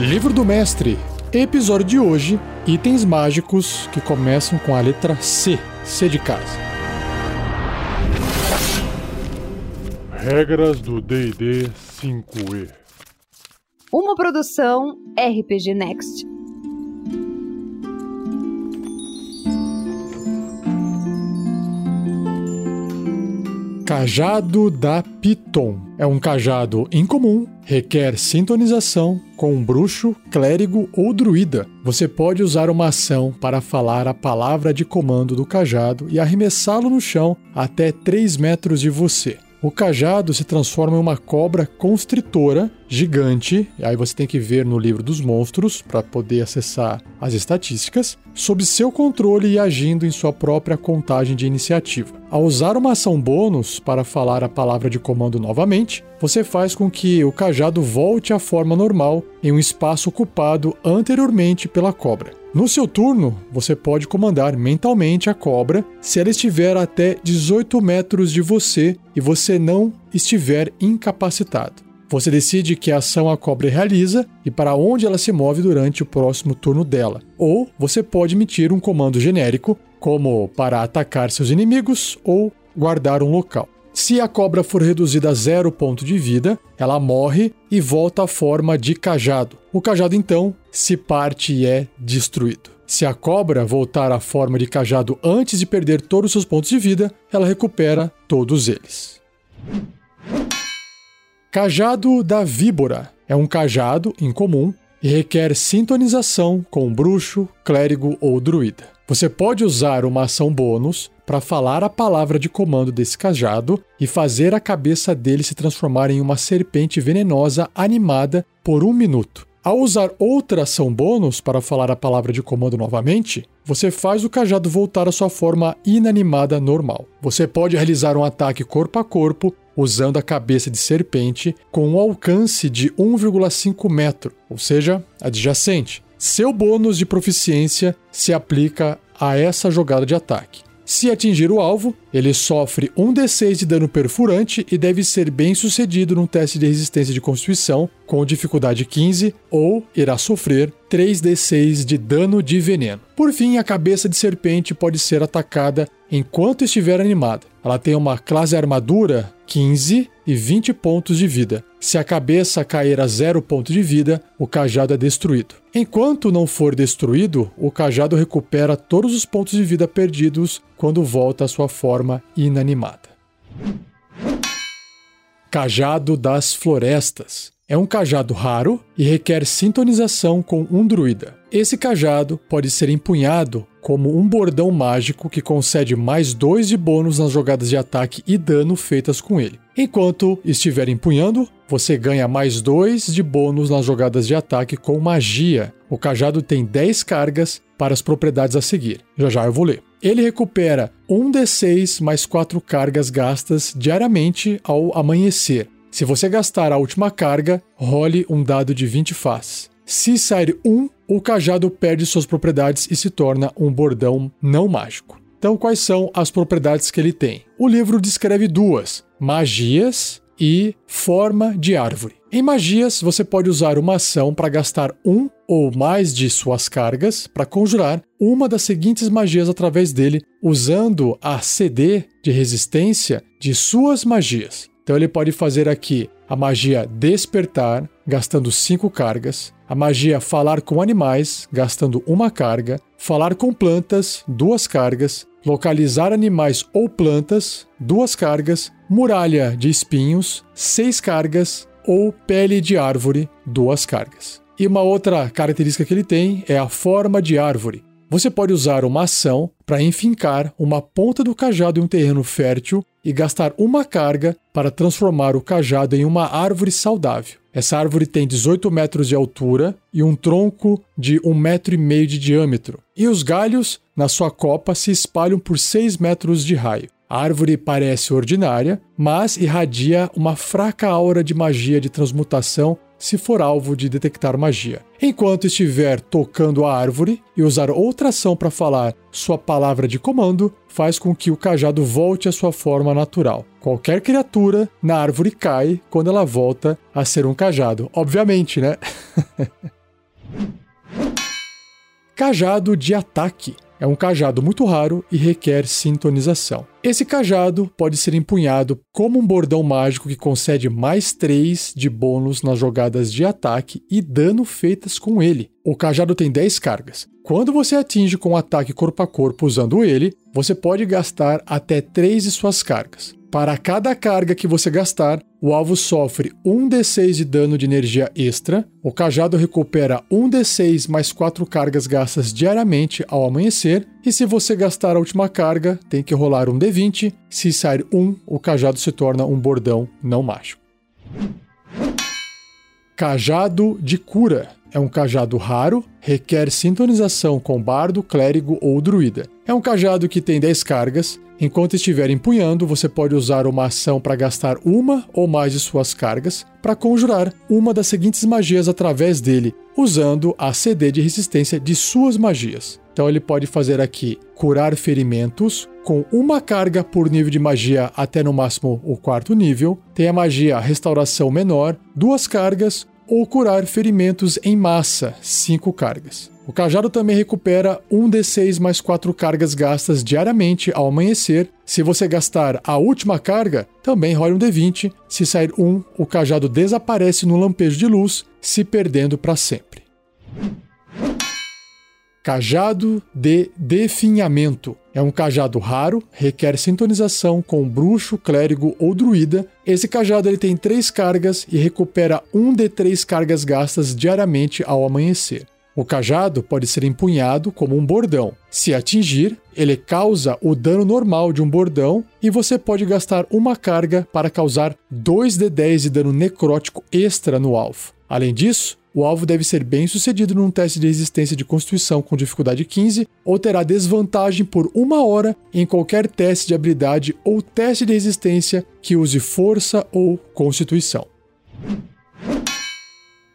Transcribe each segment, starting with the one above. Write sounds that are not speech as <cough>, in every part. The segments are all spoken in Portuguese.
Livro do Mestre, episódio de hoje: itens mágicos que começam com a letra C. C de casa. Regras do DD 5E. Uma produção RPG Next. Cajado da Piton. É um cajado incomum, requer sintonização com um bruxo, clérigo ou druida. Você pode usar uma ação para falar a palavra de comando do cajado e arremessá-lo no chão até 3 metros de você. O cajado se transforma em uma cobra constritora gigante, aí você tem que ver no livro dos monstros para poder acessar as estatísticas, sob seu controle e agindo em sua própria contagem de iniciativa. Ao usar uma ação bônus para falar a palavra de comando novamente, você faz com que o cajado volte à forma normal em um espaço ocupado anteriormente pela cobra. No seu turno, você pode comandar mentalmente a cobra se ela estiver até 18 metros de você e você não estiver incapacitado. Você decide que ação a cobra realiza e para onde ela se move durante o próximo turno dela. Ou você pode emitir um comando genérico, como para atacar seus inimigos ou guardar um local. Se a cobra for reduzida a zero ponto de vida, ela morre e volta à forma de cajado. O cajado então se parte e é destruído. Se a cobra voltar à forma de cajado antes de perder todos os seus pontos de vida, ela recupera todos eles. Cajado da Víbora é um cajado incomum e requer sintonização com bruxo, clérigo ou druida. Você pode usar uma ação bônus para falar a palavra de comando desse cajado e fazer a cabeça dele se transformar em uma serpente venenosa animada por um minuto. Ao usar outra ação bônus para falar a palavra de comando novamente, você faz o cajado voltar à sua forma inanimada normal. Você pode realizar um ataque corpo a corpo usando a cabeça de serpente com um alcance de 1,5 metro, ou seja, adjacente. Seu bônus de proficiência se aplica a essa jogada de ataque. Se atingir o alvo, ele sofre um D6 de dano perfurante e deve ser bem sucedido num teste de resistência de constituição com dificuldade 15 ou irá sofrer 3d6 de dano de veneno. Por fim, a cabeça de serpente pode ser atacada enquanto estiver animada. Ela tem uma classe armadura 15 e 20 pontos de vida. Se a cabeça cair a zero ponto de vida, o cajado é destruído. Enquanto não for destruído, o cajado recupera todos os pontos de vida perdidos quando volta à sua forma inanimada. Cajado das Florestas é um cajado raro e requer sintonização com um druida. Esse cajado pode ser empunhado como um bordão mágico que concede mais dois de bônus nas jogadas de ataque e dano feitas com ele. Enquanto estiver empunhando, você ganha mais dois de bônus nas jogadas de ataque com magia. O cajado tem 10 cargas para as propriedades a seguir. Já já eu vou ler. Ele recupera 1d6 mais 4 cargas gastas diariamente ao amanhecer. Se você gastar a última carga, role um dado de 20 faces. Se sair 1, o cajado perde suas propriedades e se torna um bordão não mágico. Então, quais são as propriedades que ele tem? O livro descreve duas: magias e forma de árvore. Em magias, você pode usar uma ação para gastar um ou mais de suas cargas para conjurar uma das seguintes magias através dele, usando a CD de resistência de suas magias. Então ele pode fazer aqui a magia Despertar, gastando 5 cargas, a magia Falar com Animais, gastando uma carga, Falar com Plantas, duas cargas, Localizar Animais ou Plantas, duas cargas, Muralha de Espinhos, seis cargas, ou Pele de Árvore, duas cargas. E uma outra característica que ele tem é a forma de árvore. Você pode usar uma ação para enfincar uma ponta do cajado em um terreno fértil e gastar uma carga para transformar o cajado em uma árvore saudável. Essa árvore tem 18 metros de altura e um tronco de um metro e meio de diâmetro. E os galhos na sua copa se espalham por 6 metros de raio. A árvore parece ordinária, mas irradia uma fraca aura de magia de transmutação se for alvo de detectar magia. Enquanto estiver tocando a árvore e usar outra ação para falar sua palavra de comando, faz com que o cajado volte à sua forma natural. Qualquer criatura na árvore cai quando ela volta a ser um cajado. Obviamente, né? <laughs> Cajado de ataque. É um cajado muito raro e requer sintonização. Esse cajado pode ser empunhado como um bordão mágico que concede mais 3 de bônus nas jogadas de ataque e dano feitas com ele. O cajado tem 10 cargas. Quando você atinge com um ataque corpo a corpo usando ele, você pode gastar até 3 de suas cargas. Para cada carga que você gastar, o alvo sofre 1d6 de dano de energia extra, o cajado recupera 1d6 mais 4 cargas gastas diariamente ao amanhecer, e se você gastar a última carga, tem que rolar um d20, se sair 1, o cajado se torna um bordão não mágico. Cajado de cura. É um cajado raro, requer sintonização com bardo, clérigo ou druida. É um cajado que tem 10 cargas. Enquanto estiver empunhando, você pode usar uma ação para gastar uma ou mais de suas cargas para conjurar uma das seguintes magias através dele, usando a CD de resistência de suas magias. Então ele pode fazer aqui curar ferimentos com uma carga por nível de magia até no máximo o quarto nível. Tem a magia restauração menor, duas cargas ou curar ferimentos em massa, 5 cargas. O cajado também recupera 1d6 mais 4 cargas gastas diariamente ao amanhecer. Se você gastar a última carga, também role um d20. Se sair 1, o cajado desaparece no lampejo de luz, se perdendo para sempre. Cajado de Definhamento. É um cajado raro, requer sintonização com bruxo, clérigo ou druida. Esse cajado ele tem três cargas e recupera um de três cargas gastas diariamente ao amanhecer. O cajado pode ser empunhado como um bordão. Se atingir, ele causa o dano normal de um bordão e você pode gastar uma carga para causar 2 de 10 de dano necrótico extra no alvo. Além disso, o alvo deve ser bem sucedido num teste de resistência de constituição com dificuldade 15 ou terá desvantagem por uma hora em qualquer teste de habilidade ou teste de resistência que use força ou constituição.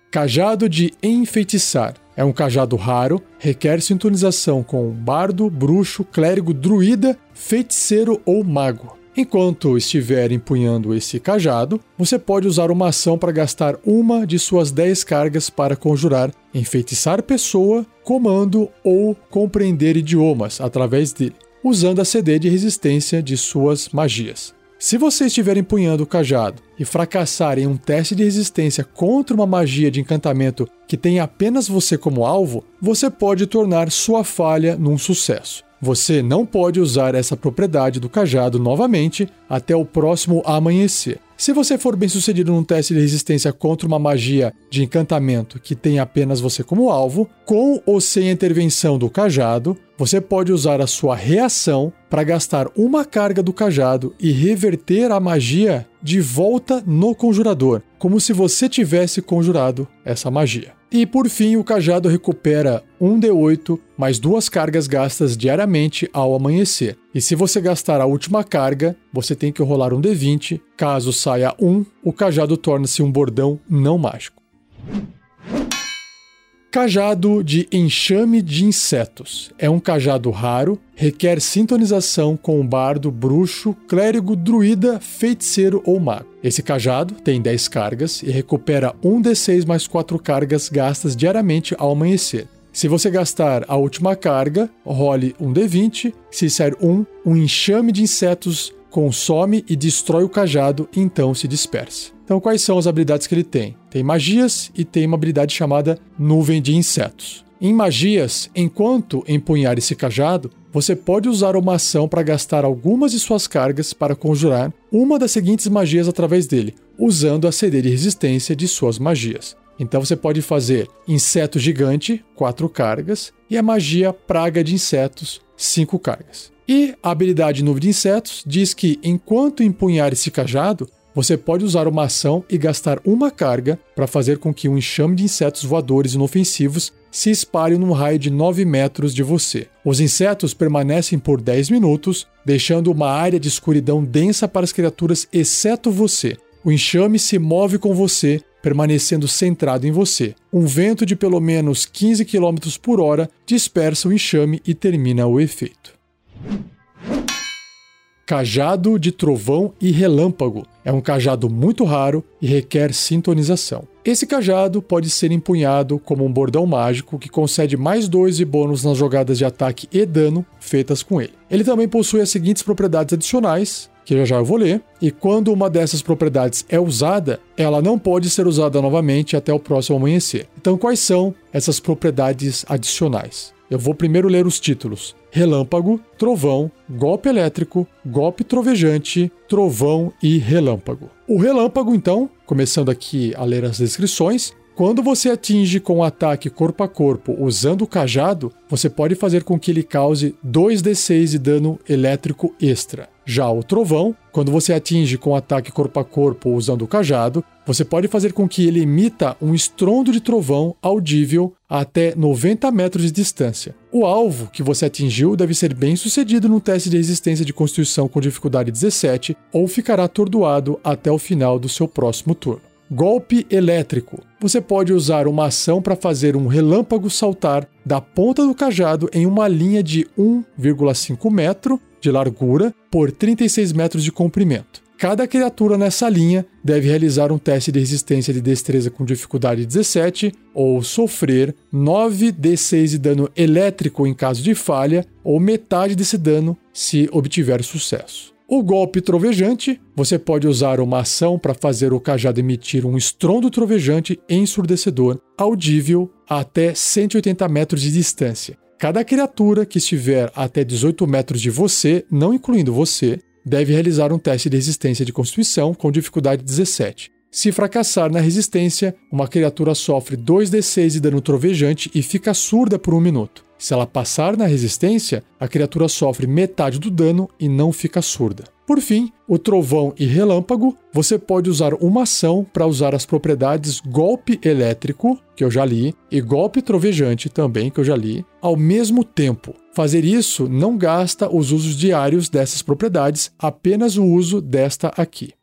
Cajado de Enfeitiçar. É um cajado raro, requer sintonização com bardo, bruxo, clérigo, druida, feiticeiro ou mago. Enquanto estiver empunhando esse cajado, você pode usar uma ação para gastar uma de suas 10 cargas para conjurar, enfeitiçar pessoa, comando ou compreender idiomas através dele, usando a CD de resistência de suas magias. Se você estiver empunhando o cajado e fracassar em um teste de resistência contra uma magia de encantamento que tem apenas você como alvo, você pode tornar sua falha num sucesso. Você não pode usar essa propriedade do cajado novamente até o próximo amanhecer. Se você for bem sucedido num teste de resistência contra uma magia de encantamento que tem apenas você como alvo, com ou sem a intervenção do cajado, você pode usar a sua reação para gastar uma carga do cajado e reverter a magia de volta no conjurador, como se você tivesse conjurado essa magia. E por fim, o cajado recupera 1d8 mais duas cargas gastas diariamente ao amanhecer. E se você gastar a última carga, você tem que rolar um d20. Caso saia 1, o cajado torna-se um bordão não mágico. Cajado de enxame de insetos. É um cajado raro, requer sintonização com um bardo, bruxo, clérigo, druida, feiticeiro ou mago. Esse cajado tem 10 cargas e recupera 1d6 mais 4 cargas gastas diariamente ao amanhecer. Se você gastar a última carga, role um d20. Se sair 1, um enxame de insetos consome e destrói o cajado então se dispersa. Então, quais são as habilidades que ele tem? Tem magias e tem uma habilidade chamada Nuvem de Insetos. Em magias, enquanto empunhar esse cajado, você pode usar uma ação para gastar algumas de suas cargas para conjurar uma das seguintes magias através dele, usando a CD de resistência de suas magias. Então você pode fazer Inseto Gigante, 4 cargas, e a magia Praga de Insetos, 5 cargas. E a habilidade Nuvem de Insetos diz que enquanto empunhar esse cajado, você pode usar uma ação e gastar uma carga para fazer com que um enxame de insetos voadores inofensivos se espalhe num raio de 9 metros de você. Os insetos permanecem por 10 minutos, deixando uma área de escuridão densa para as criaturas, exceto você. O enxame se move com você, permanecendo centrado em você. Um vento de pelo menos 15 km por hora dispersa o enxame e termina o efeito. Cajado de Trovão e Relâmpago. É um cajado muito raro e requer sintonização. Esse cajado pode ser empunhado como um bordão mágico que concede mais dois de bônus nas jogadas de ataque e dano feitas com ele. Ele também possui as seguintes propriedades adicionais, que já já eu vou ler, e quando uma dessas propriedades é usada, ela não pode ser usada novamente até o próximo amanhecer. Então, quais são essas propriedades adicionais? Eu vou primeiro ler os títulos: relâmpago, trovão, golpe elétrico, golpe trovejante, trovão e relâmpago. O relâmpago, então, começando aqui a ler as descrições, quando você atinge com um ataque corpo a corpo usando o cajado, você pode fazer com que ele cause 2d6 de dano elétrico extra. Já o trovão, quando você atinge com ataque corpo a corpo usando o cajado, você pode fazer com que ele emita um estrondo de trovão audível a até 90 metros de distância. O alvo que você atingiu deve ser bem sucedido no teste de resistência de constituição com dificuldade 17 ou ficará atordoado até o final do seu próximo turno. Golpe elétrico. Você pode usar uma ação para fazer um relâmpago saltar da ponta do cajado em uma linha de 1,5 metro de largura por 36 metros de comprimento. Cada criatura nessa linha deve realizar um teste de resistência de destreza com dificuldade 17 ou sofrer 9d6 de dano elétrico em caso de falha ou metade desse dano se obtiver sucesso. O golpe trovejante, você pode usar uma ação para fazer o cajado emitir um estrondo trovejante ensurdecedor, audível a até 180 metros de distância. Cada criatura que estiver até 18 metros de você, não incluindo você, deve realizar um teste de resistência de constituição com dificuldade 17. Se fracassar na resistência, uma criatura sofre 2d6 de dano trovejante e fica surda por um minuto. Se ela passar na resistência, a criatura sofre metade do dano e não fica surda. Por fim, o trovão e relâmpago, você pode usar uma ação para usar as propriedades golpe elétrico, que eu já li, e golpe trovejante também, que eu já li, ao mesmo tempo. Fazer isso não gasta os usos diários dessas propriedades, apenas o uso desta aqui.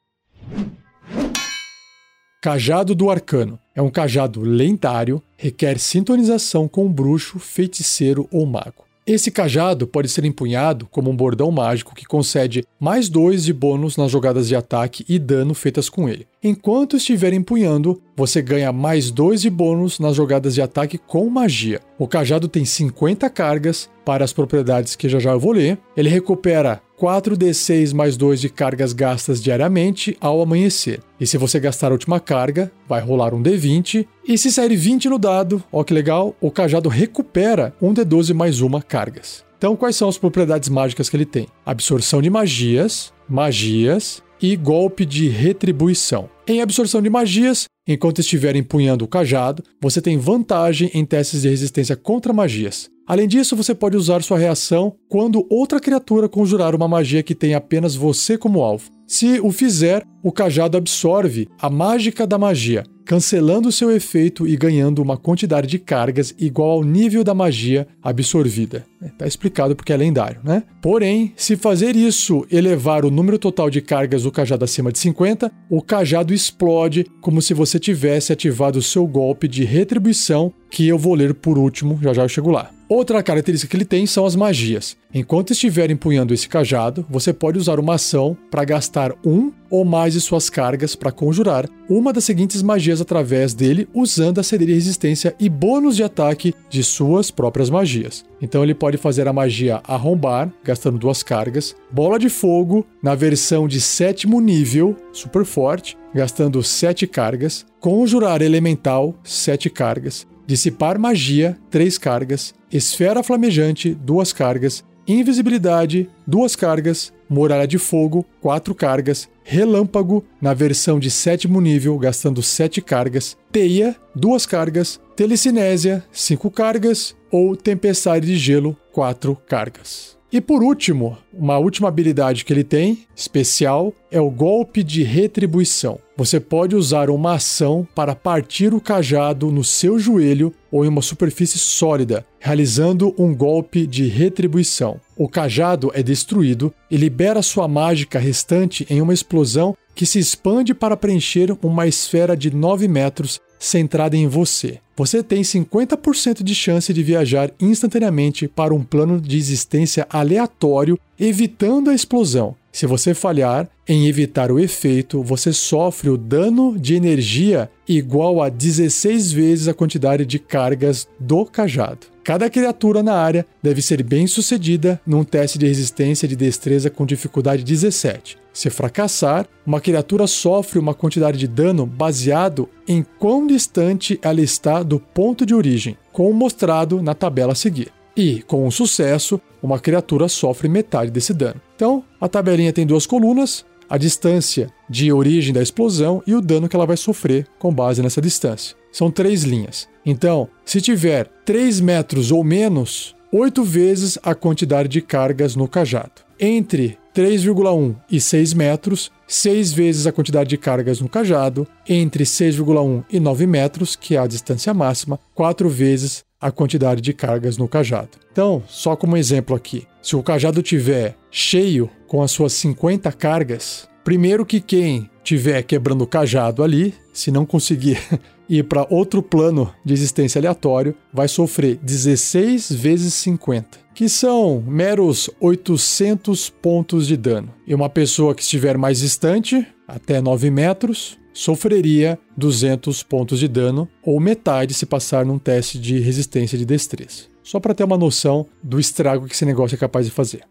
Cajado do Arcano. É um cajado lendário, requer sintonização com um bruxo, feiticeiro ou mago. Esse cajado pode ser empunhado como um bordão mágico que concede mais dois de bônus nas jogadas de ataque e dano feitas com ele. Enquanto estiver empunhando, você ganha mais dois de bônus nas jogadas de ataque com magia. O cajado tem 50 cargas para as propriedades que já já eu vou ler. Ele recupera 4d6 mais 2 de cargas gastas diariamente ao amanhecer. E se você gastar a última carga, vai rolar um d20. E se sair 20 no dado, ó que legal, o cajado recupera um d12 mais uma cargas. Então, quais são as propriedades mágicas que ele tem? Absorção de magias, magias e golpe de retribuição. Em absorção de magias, enquanto estiver empunhando o cajado, você tem vantagem em testes de resistência contra magias. Além disso, você pode usar sua reação quando outra criatura conjurar uma magia que tem apenas você como alvo. Se o fizer, o cajado absorve a mágica da magia, cancelando seu efeito e ganhando uma quantidade de cargas igual ao nível da magia absorvida. Está é, explicado porque é lendário, né? Porém, se fazer isso elevar o número total de cargas do cajado acima de 50, o cajado explode como se você tivesse ativado o seu golpe de retribuição, que eu vou ler por último, já já eu chego lá. Outra característica que ele tem são as magias. Enquanto estiver empunhando esse cajado, você pode usar uma ação para gastar um ou mais de suas cargas para conjurar uma das seguintes magias através dele, usando a CD de resistência e bônus de ataque de suas próprias magias. Então ele pode fazer a magia Arrombar, gastando duas cargas, Bola de Fogo, na versão de sétimo nível, super forte, gastando sete cargas, Conjurar Elemental, sete cargas, Dissipar magia, 3 cargas. Esfera flamejante, 2 cargas. Invisibilidade, 2 cargas. Muralha de fogo, 4 cargas. Relâmpago, na versão de sétimo nível, gastando 7 cargas. Teia, 2 cargas. Telecinésia, 5 cargas. Ou Tempestade de Gelo, 4 cargas. E por último, uma última habilidade que ele tem, especial, é o golpe de retribuição. Você pode usar uma ação para partir o cajado no seu joelho ou em uma superfície sólida, realizando um golpe de retribuição. O cajado é destruído e libera sua mágica restante em uma explosão que se expande para preencher uma esfera de 9 metros centrada em você. Você tem 50% de chance de viajar instantaneamente para um plano de existência aleatório, evitando a explosão. Se você falhar em evitar o efeito, você sofre o dano de energia igual a 16 vezes a quantidade de cargas do cajado. Cada criatura na área deve ser bem sucedida num teste de resistência de destreza com dificuldade 17. Se fracassar, uma criatura sofre uma quantidade de dano baseado em quão distante ela está do ponto de origem, como mostrado na tabela a seguir. E, com um sucesso, uma criatura sofre metade desse dano. Então, a tabelinha tem duas colunas, a distância de origem da explosão e o dano que ela vai sofrer com base nessa distância. São três linhas. Então, se tiver 3 metros ou menos, 8 vezes a quantidade de cargas no cajado. Entre 3,1 e 6 metros, 6 vezes a quantidade de cargas no cajado. Entre 6,1 e 9 metros, que é a distância máxima, 4 vezes a quantidade de cargas no cajado. Então, só como exemplo aqui, se o cajado tiver cheio com as suas 50 cargas, primeiro que quem tiver quebrando o cajado ali, se não conseguir <laughs> ir para outro plano de existência aleatório, vai sofrer 16 vezes 50, que são meros 800 pontos de dano. E uma pessoa que estiver mais distante, até 9 metros, sofreria 200 pontos de dano, ou metade se passar num teste de resistência de destreza. Só para ter uma noção do estrago que esse negócio é capaz de fazer.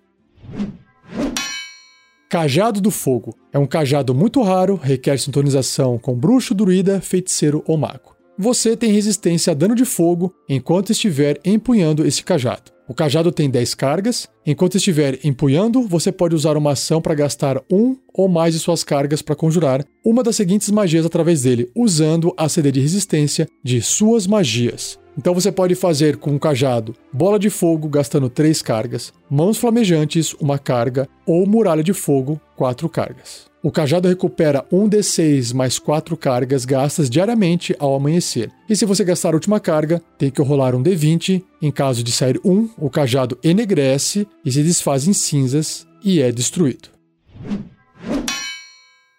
Cajado do Fogo é um cajado muito raro, requer sintonização com bruxo, druida, feiticeiro ou mago. Você tem resistência a dano de fogo enquanto estiver empunhando esse cajado. O cajado tem 10 cargas. Enquanto estiver empunhando, você pode usar uma ação para gastar um ou mais de suas cargas para conjurar uma das seguintes magias através dele, usando a CD de resistência de suas magias. Então você pode fazer com um cajado bola de fogo gastando 3 cargas, mãos flamejantes, uma carga, ou muralha de fogo, 4 cargas. O cajado recupera 1d6 mais 4 cargas gastas diariamente ao amanhecer. E se você gastar a última carga, tem que rolar um d20. Em caso de sair 1, o cajado enegrece e se desfaz em cinzas e é destruído.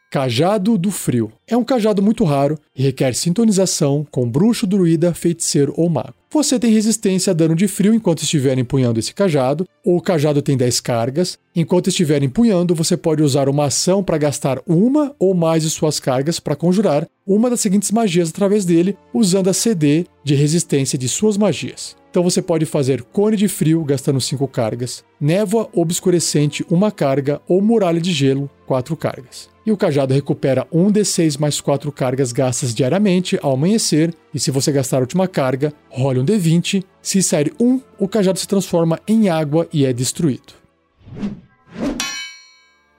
Cajado do Frio. É um cajado muito raro e requer sintonização com bruxo, druida, feiticeiro ou mago. Você tem resistência a dano de frio enquanto estiver empunhando esse cajado, ou o cajado tem 10 cargas. Enquanto estiver empunhando, você pode usar uma ação para gastar uma ou mais de suas cargas para conjurar uma das seguintes magias através dele, usando a CD de resistência de suas magias. Então você pode fazer cone de frio gastando 5 cargas, névoa obscurecente uma carga ou muralha de gelo 4 cargas. E o cajado recupera 1d6 mais 4 cargas gastas diariamente ao amanhecer, e se você gastar a última carga, role um d20. Se sair 1, o cajado se transforma em água e é destruído.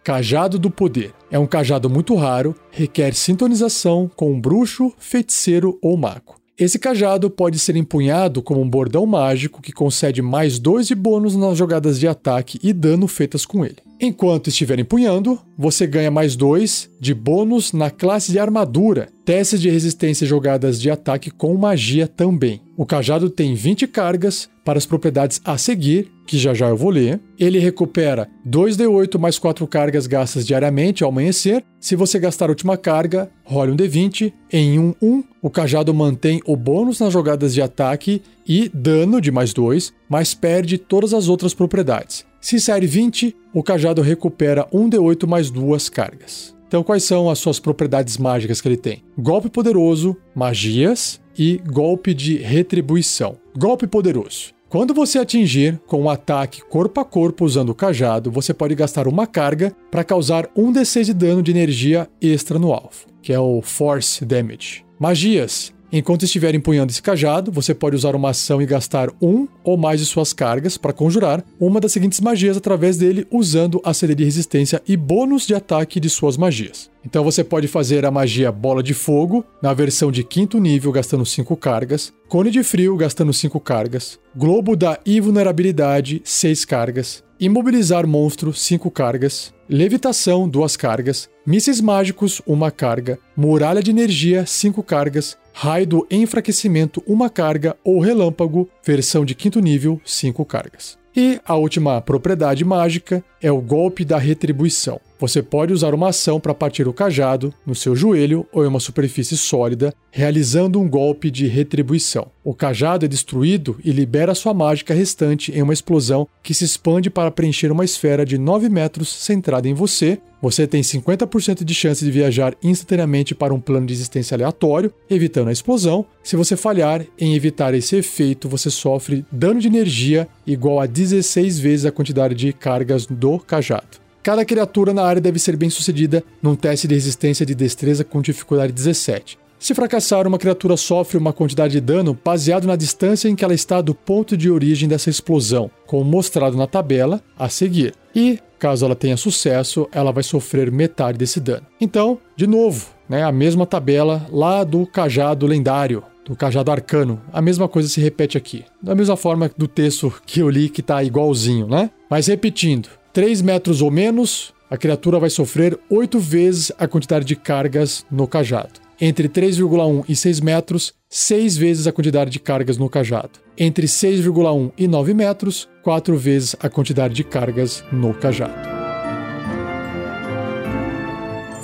Cajado do Poder. É um cajado muito raro, requer sintonização com um bruxo, feiticeiro ou mago. Esse cajado pode ser empunhado como um bordão mágico que concede mais dois de bônus nas jogadas de ataque e dano feitas com ele. Enquanto estiver empunhando, você ganha mais dois de bônus na classe de armadura, testes de resistência jogadas de ataque com magia também. O cajado tem 20 cargas para as propriedades a seguir, que já já eu vou ler. Ele recupera 2d8 mais 4 cargas gastas diariamente ao amanhecer. Se você gastar a última carga, role um d20. Em um 1, o cajado mantém o bônus nas jogadas de ataque e dano de mais 2, mas perde todas as outras propriedades. Se sair 20, o cajado recupera 1d8 mais 2 cargas. Então, quais são as suas propriedades mágicas que ele tem? Golpe poderoso, magias e golpe de retribuição. Golpe poderoso. Quando você atingir com um ataque corpo a corpo usando o cajado, você pode gastar uma carga para causar um d6 de dano de energia extra no alvo, que é o Force Damage. Magias. Enquanto estiver empunhando esse cajado, você pode usar uma ação e gastar um ou mais de suas cargas para conjurar uma das seguintes magias através dele, usando a CD de resistência e bônus de ataque de suas magias. Então você pode fazer a magia Bola de Fogo, na versão de quinto nível, gastando 5 cargas, Cone de Frio, gastando 5 cargas, Globo da Invulnerabilidade, 6 cargas, Imobilizar Monstro, 5 cargas, Levitação, 2 cargas, Mísseis Mágicos, 1 carga, Muralha de Energia, 5 cargas, Raio do Enfraquecimento, 1 carga, ou Relâmpago, versão de quinto nível, 5 cargas. E a última propriedade mágica é o Golpe da Retribuição. Você pode usar uma ação para partir o cajado no seu joelho ou em uma superfície sólida, realizando um golpe de retribuição. O cajado é destruído e libera sua mágica restante em uma explosão que se expande para preencher uma esfera de 9 metros centrada em você. Você tem 50% de chance de viajar instantaneamente para um plano de existência aleatório, evitando a explosão. Se você falhar em evitar esse efeito, você sofre dano de energia igual a 16 vezes a quantidade de cargas do cajado. Cada criatura na área deve ser bem sucedida num teste de resistência de destreza com dificuldade 17. Se fracassar, uma criatura sofre uma quantidade de dano baseado na distância em que ela está do ponto de origem dessa explosão, como mostrado na tabela a seguir. E, caso ela tenha sucesso, ela vai sofrer metade desse dano. Então, de novo, né, a mesma tabela lá do cajado lendário, do cajado arcano. A mesma coisa se repete aqui. Da mesma forma do texto que eu li que está igualzinho, né? Mas repetindo, 3 metros ou menos, a criatura vai sofrer 8 vezes a quantidade de cargas no cajado. Entre 3,1 e 6 metros, 6 vezes a quantidade de cargas no cajado. Entre 6,1 e 9 metros, 4 vezes a quantidade de cargas no cajado.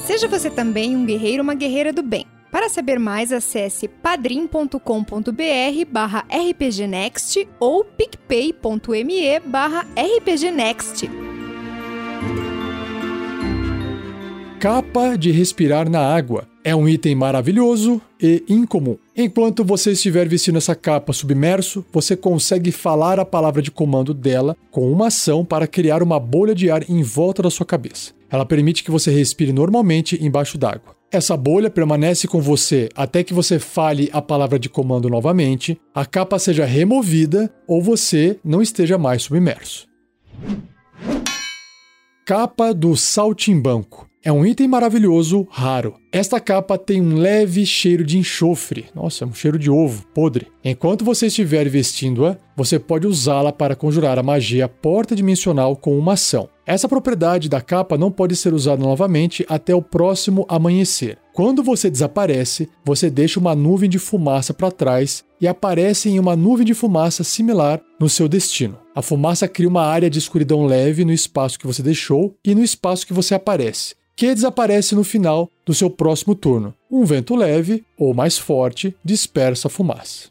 Seja você também um guerreiro ou uma guerreira do bem. Para saber mais, acesse padrim.com.br barra rpgnext ou picpay.me barra rpgnext. Capa de respirar na água. É um item maravilhoso e incomum. Enquanto você estiver vestindo essa capa submerso, você consegue falar a palavra de comando dela com uma ação para criar uma bolha de ar em volta da sua cabeça. Ela permite que você respire normalmente embaixo d'água. Essa bolha permanece com você até que você fale a palavra de comando novamente, a capa seja removida ou você não esteja mais submerso. Capa do Saltimbanco. É um item maravilhoso, raro. Esta capa tem um leve cheiro de enxofre. Nossa, um cheiro de ovo, podre. Enquanto você estiver vestindo-a, você pode usá-la para conjurar a magia porta dimensional com uma ação. Essa propriedade da capa não pode ser usada novamente até o próximo amanhecer. Quando você desaparece, você deixa uma nuvem de fumaça para trás e aparece em uma nuvem de fumaça similar no seu destino. A fumaça cria uma área de escuridão leve no espaço que você deixou e no espaço que você aparece que desaparece no final do seu próximo turno. Um vento leve ou mais forte dispersa a fumaça.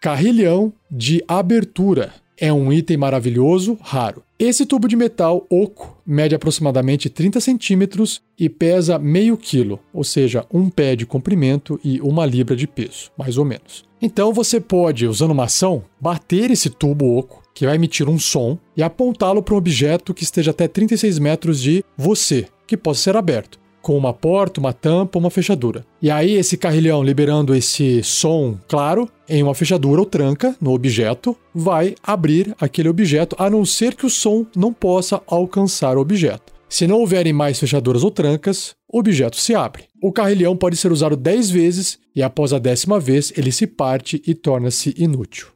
Carrilhão de abertura é um item maravilhoso, raro. Esse tubo de metal oco mede aproximadamente 30 centímetros e pesa meio quilo, ou seja, um pé de comprimento e uma libra de peso, mais ou menos. Então você pode, usando uma ação, bater esse tubo oco que vai emitir um som e apontá-lo para um objeto que esteja até 36 metros de você, que possa ser aberto, com uma porta, uma tampa, uma fechadura. E aí esse carrilhão liberando esse som claro em uma fechadura ou tranca no objeto vai abrir aquele objeto, a não ser que o som não possa alcançar o objeto. Se não houverem mais fechaduras ou trancas, o objeto se abre. O carrilhão pode ser usado 10 vezes e após a décima vez ele se parte e torna-se inútil.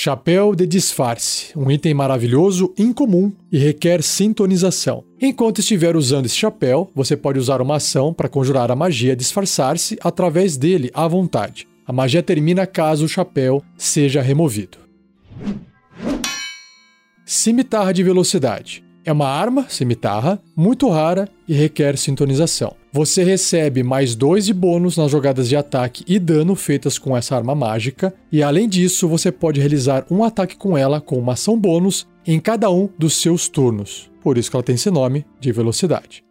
Chapéu de disfarce, um item maravilhoso, incomum e requer sintonização. Enquanto estiver usando esse chapéu, você pode usar uma ação para conjurar a magia disfarçar-se através dele à vontade. A magia termina caso o chapéu seja removido. Cimitarra de velocidade. É uma arma, cimitarra, muito rara e requer sintonização. Você recebe mais dois de bônus nas jogadas de ataque e dano feitas com essa arma mágica, e além disso, você pode realizar um ataque com ela com uma ação bônus em cada um dos seus turnos. Por isso que ela tem esse nome de velocidade.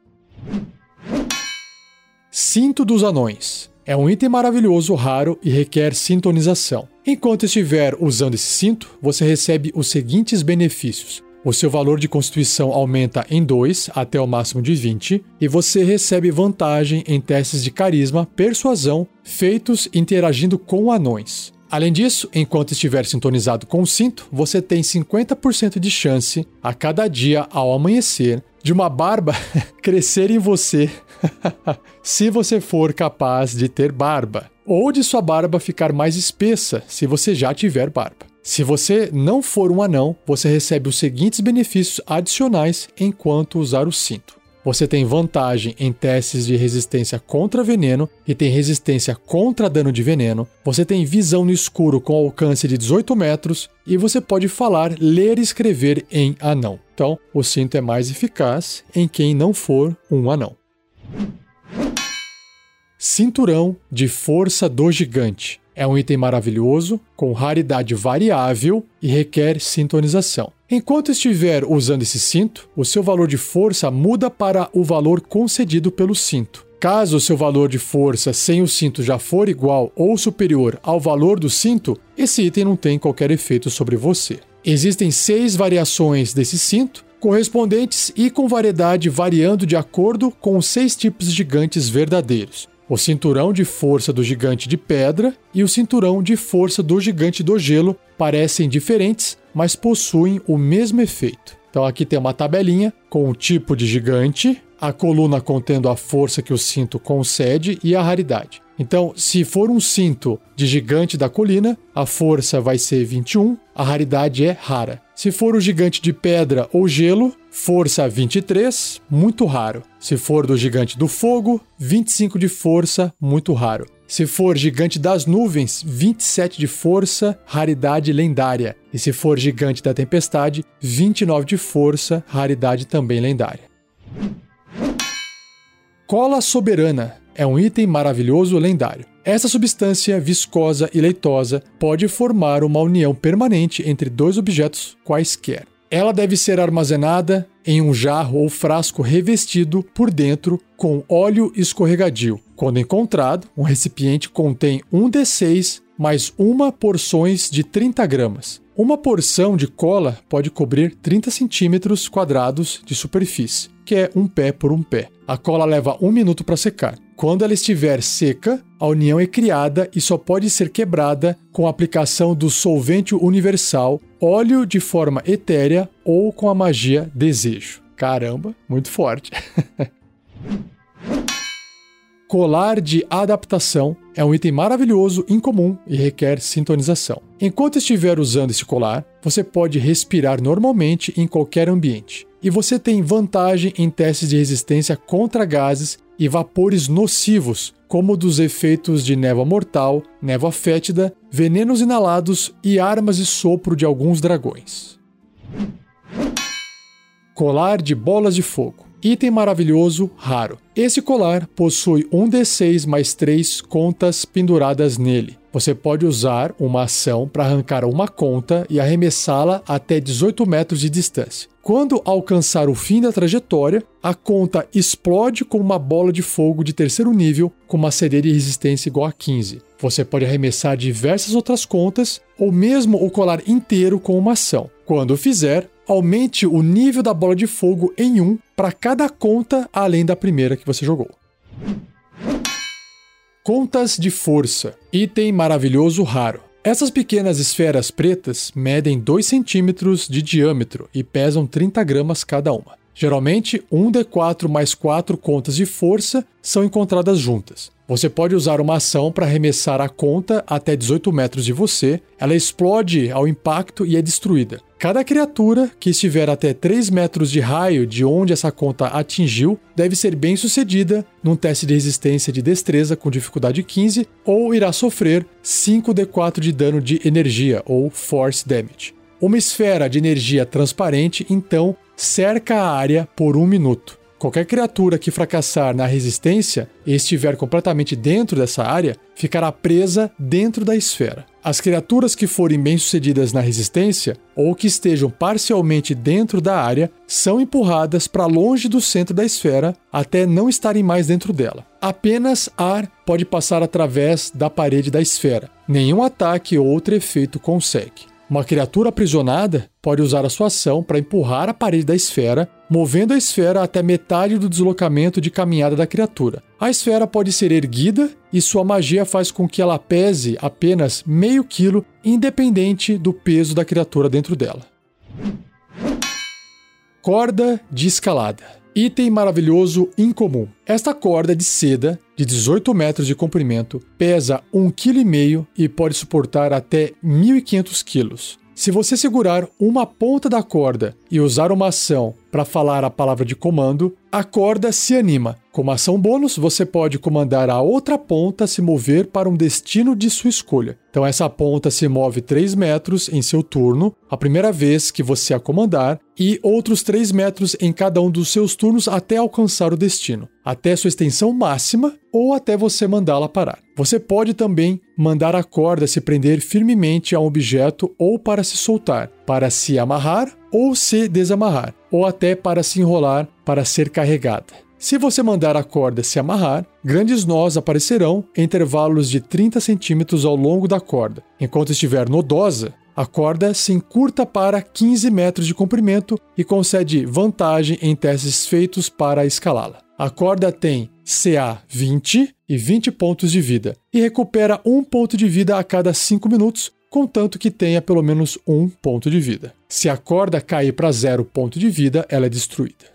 Cinto dos Anões. É um item maravilhoso, raro e requer sintonização. Enquanto estiver usando esse cinto, você recebe os seguintes benefícios: o seu valor de constituição aumenta em 2 até o máximo de 20 e você recebe vantagem em testes de carisma, persuasão feitos interagindo com anões. Além disso, enquanto estiver sintonizado com o cinto, você tem 50% de chance a cada dia ao amanhecer de uma barba <laughs> crescer em você <laughs> se você for capaz de ter barba, ou de sua barba ficar mais espessa se você já tiver barba. Se você não for um anão, você recebe os seguintes benefícios adicionais enquanto usar o cinto. você tem vantagem em testes de resistência contra veneno e tem resistência contra dano de veneno. Você tem visão no escuro com alcance de 18 metros e você pode falar, ler e escrever em anão. Então, o cinto é mais eficaz em quem não for um anão. Cinturão de Força do Gigante. É um item maravilhoso, com raridade variável e requer sintonização. Enquanto estiver usando esse cinto, o seu valor de força muda para o valor concedido pelo cinto. Caso o seu valor de força sem o cinto já for igual ou superior ao valor do cinto, esse item não tem qualquer efeito sobre você. Existem seis variações desse cinto, correspondentes e com variedade variando de acordo com os seis tipos gigantes verdadeiros o cinturão de força do gigante de pedra e o cinturão de força do gigante do gelo parecem diferentes, mas possuem o mesmo efeito. Então aqui tem uma tabelinha com o tipo de gigante, a coluna contendo a força que o cinto concede e a raridade. Então, se for um cinto de gigante da colina, a força vai ser 21, a raridade é rara. Se for o gigante de pedra ou gelo, força 23, muito raro. Se for do gigante do fogo, 25 de força, muito raro. Se for gigante das nuvens, 27 de força, raridade lendária. E se for gigante da tempestade, 29 de força, raridade também lendária. Cola soberana é um item maravilhoso lendário. Essa substância viscosa e leitosa pode formar uma união permanente entre dois objetos quaisquer. Ela deve ser armazenada em um jarro ou frasco revestido por dentro com óleo escorregadio. Quando encontrado, um recipiente contém um D6 mais uma porções de 30 gramas. Uma porção de cola pode cobrir 30 centímetros quadrados de superfície, que é um pé por um pé. A cola leva um minuto para secar. Quando ela estiver seca, a união é criada e só pode ser quebrada com a aplicação do solvente universal, óleo de forma etérea ou com a magia desejo. Caramba, muito forte. <laughs> Colar de adaptação é um item maravilhoso, incomum e requer sintonização. Enquanto estiver usando esse colar, você pode respirar normalmente em qualquer ambiente. E você tem vantagem em testes de resistência contra gases e vapores nocivos, como dos efeitos de névoa mortal, névoa fétida, venenos inalados e armas de sopro de alguns dragões. Colar de bolas de fogo. Item maravilhoso, raro. Esse colar possui um D6 mais 3 contas penduradas nele. Você pode usar uma ação para arrancar uma conta e arremessá-la até 18 metros de distância. Quando alcançar o fim da trajetória, a conta explode com uma bola de fogo de terceiro nível com uma CD de resistência igual a 15. Você pode arremessar diversas outras contas ou mesmo o colar inteiro com uma ação. Quando fizer, aumente o nível da bola de fogo em 1 para cada conta além da primeira que você jogou. Contas de força. Item maravilhoso raro. Essas pequenas esferas pretas medem 2 centímetros de diâmetro e pesam 30 gramas cada uma. Geralmente, 1 D4 mais 4 contas de força são encontradas juntas. Você pode usar uma ação para arremessar a conta até 18 metros de você, ela explode ao impacto e é destruída. Cada criatura que estiver até 3 metros de raio de onde essa conta atingiu deve ser bem sucedida num teste de resistência de destreza com dificuldade 15 ou irá sofrer 5d4 de dano de energia ou force damage. Uma esfera de energia transparente então cerca a área por um minuto. Qualquer criatura que fracassar na resistência e estiver completamente dentro dessa área ficará presa dentro da esfera. As criaturas que forem bem-sucedidas na resistência ou que estejam parcialmente dentro da área são empurradas para longe do centro da esfera até não estarem mais dentro dela. Apenas ar pode passar através da parede da esfera. Nenhum ataque ou outro efeito consegue. Uma criatura aprisionada pode usar a sua ação para empurrar a parede da esfera, movendo a esfera até metade do deslocamento de caminhada da criatura. A esfera pode ser erguida e sua magia faz com que ela pese apenas meio quilo, independente do peso da criatura dentro dela. Corda de escalada. Item maravilhoso incomum. Esta corda de seda, de 18 metros de comprimento, pesa 1,5 kg e pode suportar até 1.500 kg. Se você segurar uma ponta da corda e usar uma ação para falar a palavra de comando, a corda se anima. Como ação bônus, você pode comandar a outra ponta se mover para um destino de sua escolha. Então, essa ponta se move 3 metros em seu turno, a primeira vez que você a comandar, e outros 3 metros em cada um dos seus turnos até alcançar o destino, até sua extensão máxima ou até você mandá-la parar. Você pode também mandar a corda se prender firmemente a um objeto ou para se soltar, para se amarrar ou se desamarrar, ou até para se enrolar para ser carregada. Se você mandar a corda se amarrar, grandes nós aparecerão em intervalos de 30 centímetros ao longo da corda. Enquanto estiver nodosa, a corda se encurta para 15 metros de comprimento e concede vantagem em testes feitos para escalá-la. A corda tem CA 20 e 20 pontos de vida e recupera um ponto de vida a cada 5 minutos, contanto que tenha pelo menos um ponto de vida. Se a corda cair para zero ponto de vida, ela é destruída.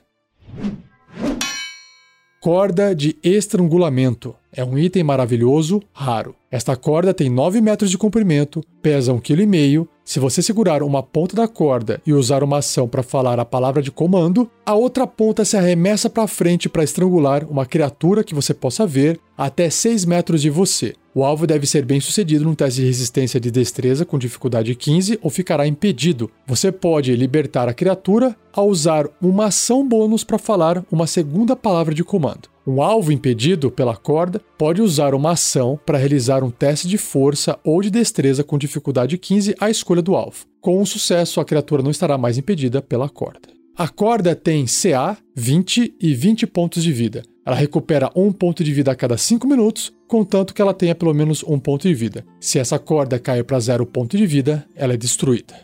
Corda de estrangulamento. É um item maravilhoso, raro. Esta corda tem 9 metros de comprimento, pesa 1,5 kg. Se você segurar uma ponta da corda e usar uma ação para falar a palavra de comando, a outra ponta se arremessa para frente para estrangular uma criatura que você possa ver até 6 metros de você. O alvo deve ser bem sucedido num teste de resistência de destreza com dificuldade 15 ou ficará impedido. Você pode libertar a criatura ao usar uma ação bônus para falar uma segunda palavra de comando. Um alvo impedido pela corda pode usar uma ação para realizar um teste de força ou de destreza com dificuldade 15 à escolha do alvo. Com o sucesso, a criatura não estará mais impedida pela corda. A corda tem CA, 20 e 20 pontos de vida. Ela recupera um ponto de vida a cada 5 minutos, contanto que ela tenha pelo menos um ponto de vida. Se essa corda cair para zero ponto de vida, ela é destruída.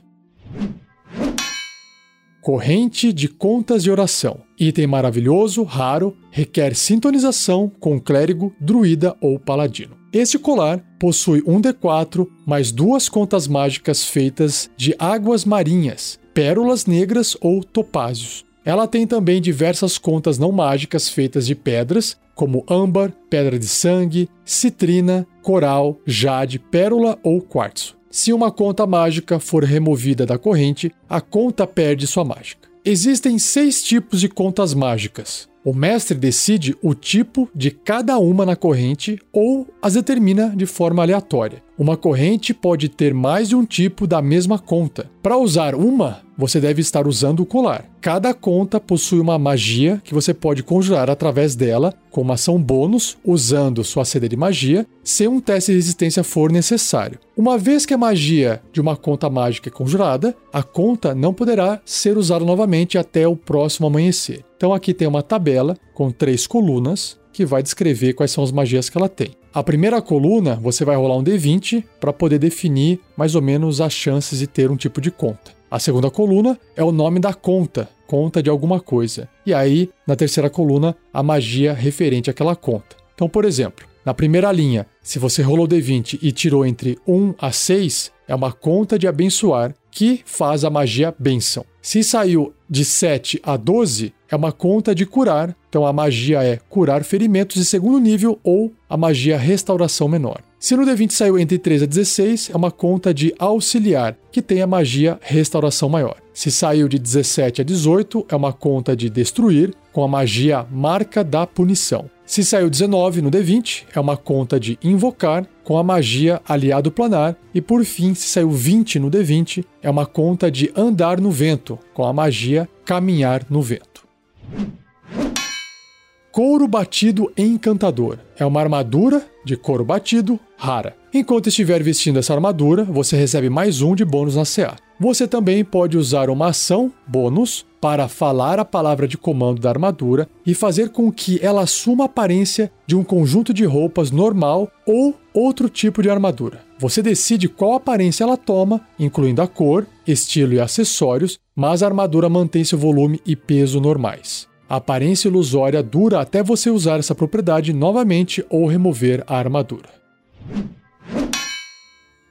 Corrente de contas de oração. Item maravilhoso, raro, requer sintonização com clérigo, druida ou paladino. Este colar possui um D4 mais duas contas mágicas feitas de águas marinhas, pérolas negras ou topázios. Ela tem também diversas contas não mágicas feitas de pedras, como âmbar, pedra de sangue, citrina, coral, jade, pérola ou quartzo. Se uma conta mágica for removida da corrente, a conta perde sua mágica. Existem seis tipos de contas mágicas. O mestre decide o tipo de cada uma na corrente ou as determina de forma aleatória. Uma corrente pode ter mais de um tipo da mesma conta. Para usar uma, você deve estar usando o colar. Cada conta possui uma magia que você pode conjurar através dela, com uma ação bônus, usando sua CD de magia, se um teste de resistência for necessário. Uma vez que a magia de uma conta mágica é conjurada, a conta não poderá ser usada novamente até o próximo amanhecer. Então aqui tem uma tabela com três colunas que vai descrever quais são as magias que ela tem. A primeira coluna, você vai rolar um D20 para poder definir mais ou menos as chances de ter um tipo de conta. A segunda coluna é o nome da conta, conta de alguma coisa. E aí, na terceira coluna, a magia referente àquela conta. Então, por exemplo, na primeira linha, se você rolou D20 e tirou entre 1 a 6, é uma conta de abençoar que faz a magia bênção. Se saiu de 7 a 12, é uma conta de curar, então a magia é curar ferimentos de segundo nível ou a magia restauração menor. Se no D20 saiu entre 3 a 16, é uma conta de auxiliar, que tem a magia restauração maior. Se saiu de 17 a 18, é uma conta de destruir, com a magia marca da punição. Se saiu 19 no D20, é uma conta de invocar, com a magia aliado planar. E por fim, se saiu 20 no D20, é uma conta de andar no vento, com a magia caminhar no vento. Couro batido encantador. É uma armadura de couro batido rara. Enquanto estiver vestindo essa armadura, você recebe mais um de bônus na CA. Você também pode usar uma ação bônus para falar a palavra de comando da armadura e fazer com que ela assuma a aparência de um conjunto de roupas normal ou outro tipo de armadura. Você decide qual aparência ela toma, incluindo a cor, estilo e acessórios, mas a armadura mantém seu volume e peso normais. A aparência ilusória dura até você usar essa propriedade novamente ou remover a armadura.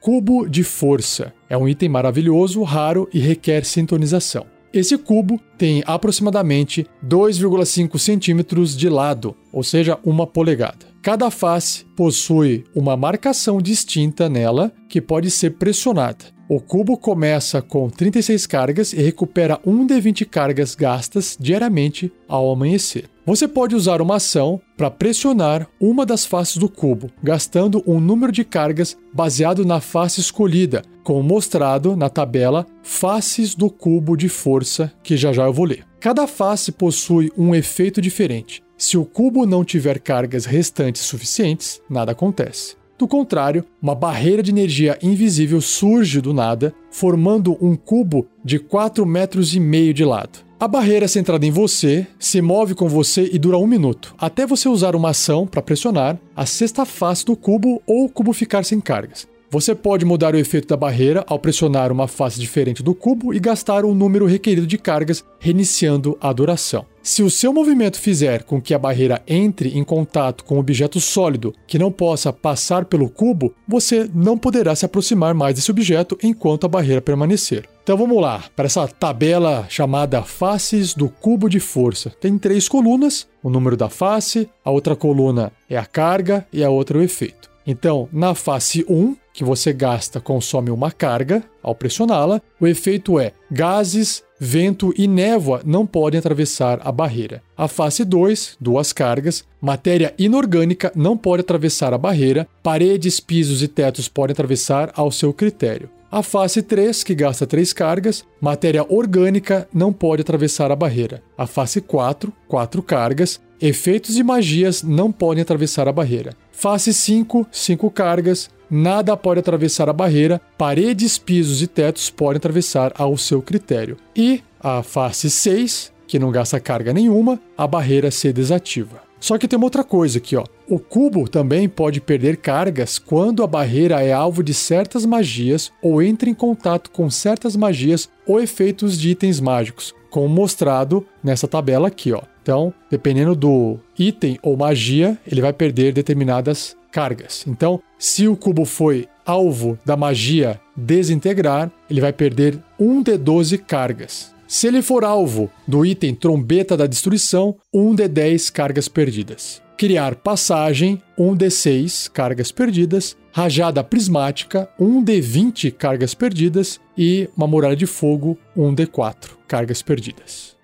Cubo de força. É um item maravilhoso, raro e requer sintonização. Esse cubo tem aproximadamente 2,5 centímetros de lado, ou seja, uma polegada. Cada face possui uma marcação distinta nela que pode ser pressionada. O cubo começa com 36 cargas e recupera 1 de 20 cargas gastas diariamente ao amanhecer. Você pode usar uma ação para pressionar uma das faces do cubo, gastando um número de cargas baseado na face escolhida, como mostrado na tabela Faces do Cubo de Força, que já já eu vou ler. Cada face possui um efeito diferente. Se o cubo não tiver cargas restantes suficientes, nada acontece. Do contrário, uma barreira de energia invisível surge do nada, formando um cubo de 4 metros e meio de lado. A barreira centrada em você se move com você e dura um minuto, até você usar uma ação para pressionar a sexta face do cubo ou o cubo ficar sem cargas. Você pode mudar o efeito da barreira ao pressionar uma face diferente do cubo e gastar o número requerido de cargas, reiniciando a duração. Se o seu movimento fizer com que a barreira entre em contato com um objeto sólido que não possa passar pelo cubo, você não poderá se aproximar mais desse objeto enquanto a barreira permanecer. Então vamos lá, para essa tabela chamada faces do cubo de força. Tem três colunas: o número da face, a outra coluna é a carga e a outra é o efeito. Então, na face 1, que você gasta consome uma carga ao pressioná-la, o efeito é gases, vento e névoa não podem atravessar a barreira. A face 2, duas cargas, matéria inorgânica não pode atravessar a barreira, paredes, pisos e tetos podem atravessar ao seu critério. A face 3, que gasta 3 cargas, matéria orgânica não pode atravessar a barreira. A face 4, 4 cargas, efeitos e magias não podem atravessar a barreira. Face 5, 5 cargas, nada pode atravessar a barreira, paredes, pisos e tetos podem atravessar ao seu critério. E a face 6, que não gasta carga nenhuma, a barreira se desativa. Só que tem uma outra coisa aqui, ó. O cubo também pode perder cargas quando a barreira é alvo de certas magias ou entra em contato com certas magias ou efeitos de itens mágicos, como mostrado nessa tabela aqui, ó. Então, dependendo do item ou magia, ele vai perder determinadas cargas. Então, se o cubo foi alvo da magia desintegrar, ele vai perder 1 de 12 cargas. Se ele for alvo do item Trombeta da Destruição, 1 de 10 cargas perdidas. Criar passagem, 1 de 6 cargas perdidas. Rajada prismática, 1 de 20 cargas perdidas. E uma muralha de fogo, 1 de 4 cargas perdidas.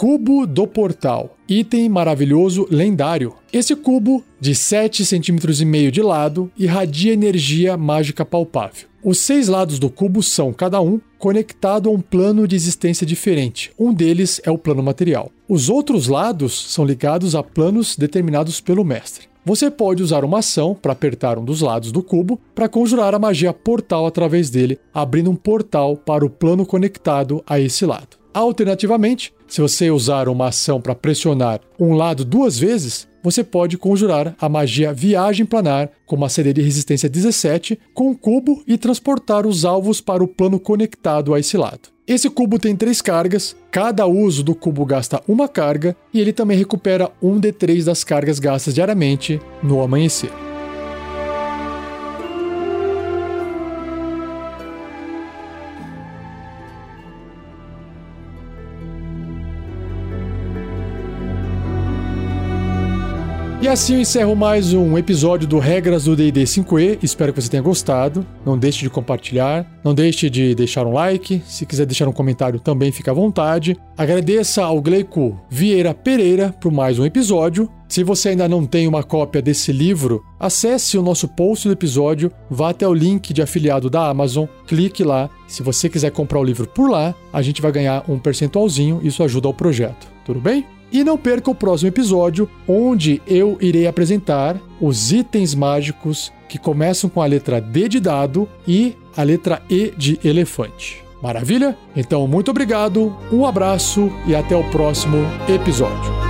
Cubo do Portal. Item maravilhoso lendário. Esse cubo, de 7,5 cm de lado, irradia energia mágica palpável. Os seis lados do cubo são, cada um, conectado a um plano de existência diferente. Um deles é o plano material. Os outros lados são ligados a planos determinados pelo mestre. Você pode usar uma ação para apertar um dos lados do cubo para conjurar a magia portal através dele, abrindo um portal para o plano conectado a esse lado. Alternativamente, se você usar uma ação para pressionar um lado duas vezes, você pode conjurar a magia Viagem Planar com uma CD de resistência 17 com um cubo e transportar os alvos para o plano conectado a esse lado. Esse cubo tem três cargas, cada uso do cubo gasta uma carga e ele também recupera um de três das cargas gastas diariamente no amanhecer. Assim eu encerro mais um episódio do Regras do D&D 5e. Espero que você tenha gostado. Não deixe de compartilhar, não deixe de deixar um like. Se quiser deixar um comentário também fica à vontade. Agradeça ao Gleico Vieira Pereira por mais um episódio. Se você ainda não tem uma cópia desse livro, acesse o nosso post do episódio, vá até o link de afiliado da Amazon, clique lá. Se você quiser comprar o livro por lá, a gente vai ganhar um percentualzinho, isso ajuda ao projeto. Tudo bem? E não perca o próximo episódio, onde eu irei apresentar os itens mágicos que começam com a letra D de dado e a letra E de elefante. Maravilha? Então, muito obrigado, um abraço e até o próximo episódio.